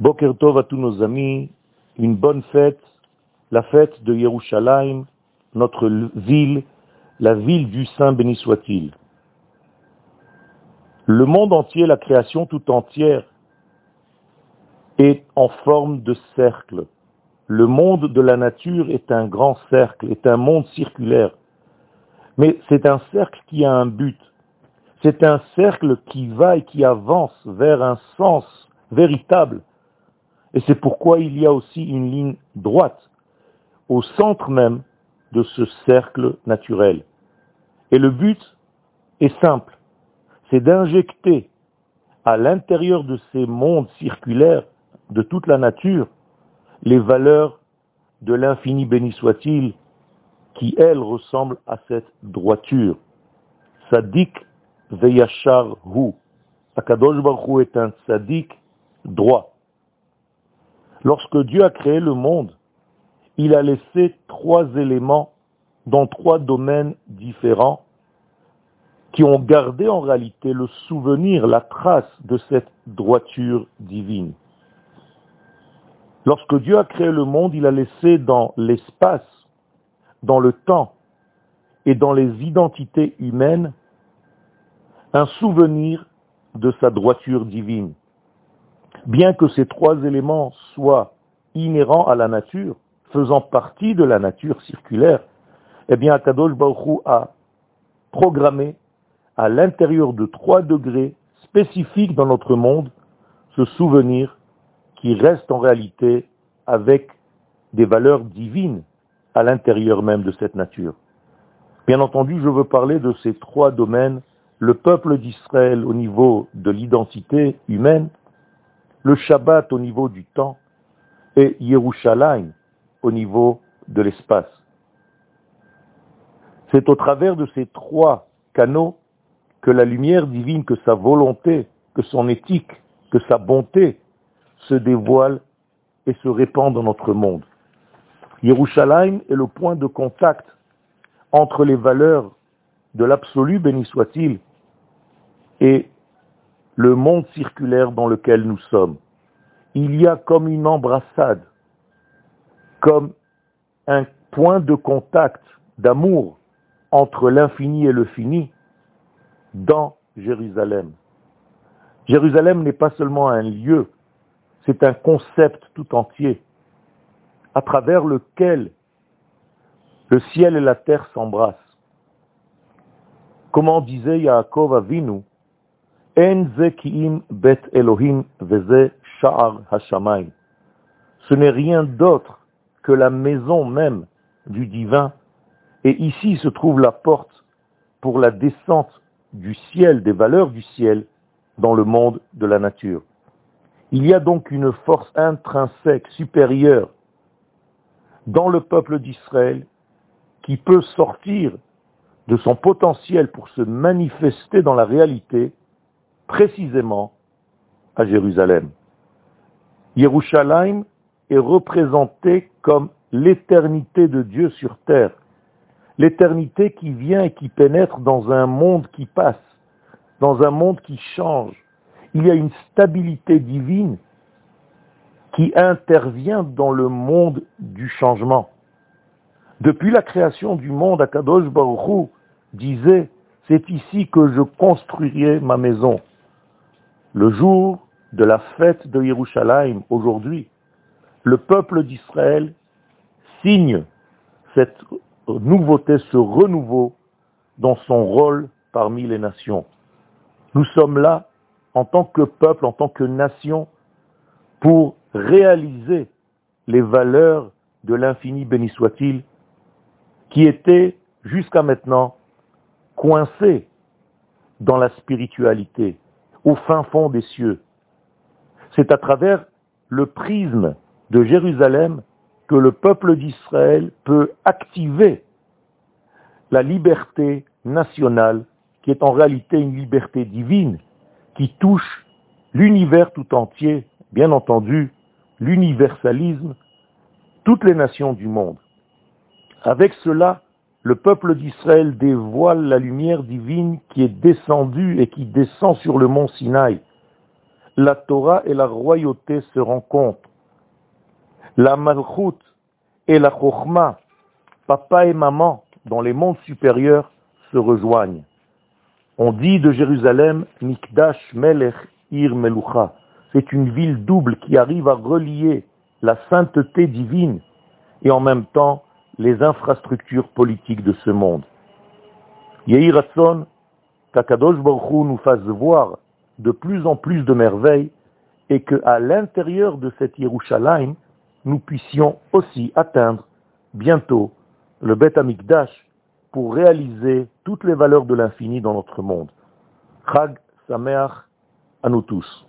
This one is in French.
Boker Tov à tous nos amis, une bonne fête, la fête de Yerushalayim, notre ville, la ville du Saint béni soit-il. Le monde entier, la création tout entière, est en forme de cercle. Le monde de la nature est un grand cercle, est un monde circulaire. Mais c'est un cercle qui a un but. C'est un cercle qui va et qui avance vers un sens véritable. Et c'est pourquoi il y a aussi une ligne droite au centre même de ce cercle naturel. Et le but est simple, c'est d'injecter à l'intérieur de ces mondes circulaires de toute la nature les valeurs de l'infini béni soit-il qui, elles, ressemblent à cette droiture. Sadik Veyachar Hu. Akadosh Baruch est un sadique droit. Lorsque Dieu a créé le monde, il a laissé trois éléments dans trois domaines différents qui ont gardé en réalité le souvenir, la trace de cette droiture divine. Lorsque Dieu a créé le monde, il a laissé dans l'espace, dans le temps et dans les identités humaines un souvenir de sa droiture divine. Bien que ces trois éléments soient inhérents à la nature, faisant partie de la nature circulaire, eh bien Akadosh Baruch a programmé à l'intérieur de trois degrés spécifiques dans notre monde ce souvenir qui reste en réalité avec des valeurs divines à l'intérieur même de cette nature. Bien entendu, je veux parler de ces trois domaines le peuple d'Israël au niveau de l'identité humaine, le Shabbat au niveau du temps et Yerushalayim au niveau de l'espace. C'est au travers de ces trois canaux que la lumière divine, que sa volonté, que son éthique, que sa bonté se dévoile et se répand dans notre monde. Yerushalayim est le point de contact entre les valeurs de l'absolu, béni soit-il, et le monde circulaire dans lequel nous sommes. Il y a comme une embrassade, comme un point de contact d'amour entre l'infini et le fini dans Jérusalem. Jérusalem n'est pas seulement un lieu, c'est un concept tout entier à travers lequel le ciel et la terre s'embrassent. Comment disait Yaakov Avinu, bet Elohim Ce n'est rien d'autre que la maison même du divin, et ici se trouve la porte pour la descente du ciel, des valeurs du ciel, dans le monde de la nature. Il y a donc une force intrinsèque supérieure dans le peuple d'Israël qui peut sortir de son potentiel pour se manifester dans la réalité précisément à Jérusalem. Yerushalayim est représenté comme l'éternité de Dieu sur terre, l'éternité qui vient et qui pénètre dans un monde qui passe, dans un monde qui change. Il y a une stabilité divine qui intervient dans le monde du changement. Depuis la création du monde, Akadosh Baruch disait, c'est ici que je construirai ma maison le jour de la fête de Yerushalayim, aujourd'hui, le peuple d'Israël signe cette nouveauté, ce renouveau dans son rôle parmi les nations. Nous sommes là en tant que peuple, en tant que nation, pour réaliser les valeurs de l'infini béni soit-il, qui étaient jusqu'à maintenant coincées dans la spiritualité, au fin fond des cieux. C'est à travers le prisme de Jérusalem que le peuple d'Israël peut activer la liberté nationale, qui est en réalité une liberté divine, qui touche l'univers tout entier, bien entendu, l'universalisme, toutes les nations du monde. Avec cela, le peuple d'Israël dévoile la lumière divine qui est descendue et qui descend sur le mont Sinaï. la Torah et la royauté se rencontrent. La Malchut et la Chochma, papa et maman, dans les mondes supérieurs, se rejoignent. On dit de Jérusalem, Mikdash Melech Ir Melucha. C'est une ville double qui arrive à relier la sainteté divine et en même temps les infrastructures politiques de ce monde. Yehi Ratson, qu'Akadosh nous fasse voir de plus en plus de merveilles et qu'à l'intérieur de cette Yerushalayim, nous puissions aussi atteindre bientôt le Bet Amikdash pour réaliser toutes les valeurs de l'infini dans notre monde. Chag Sameach à nous tous.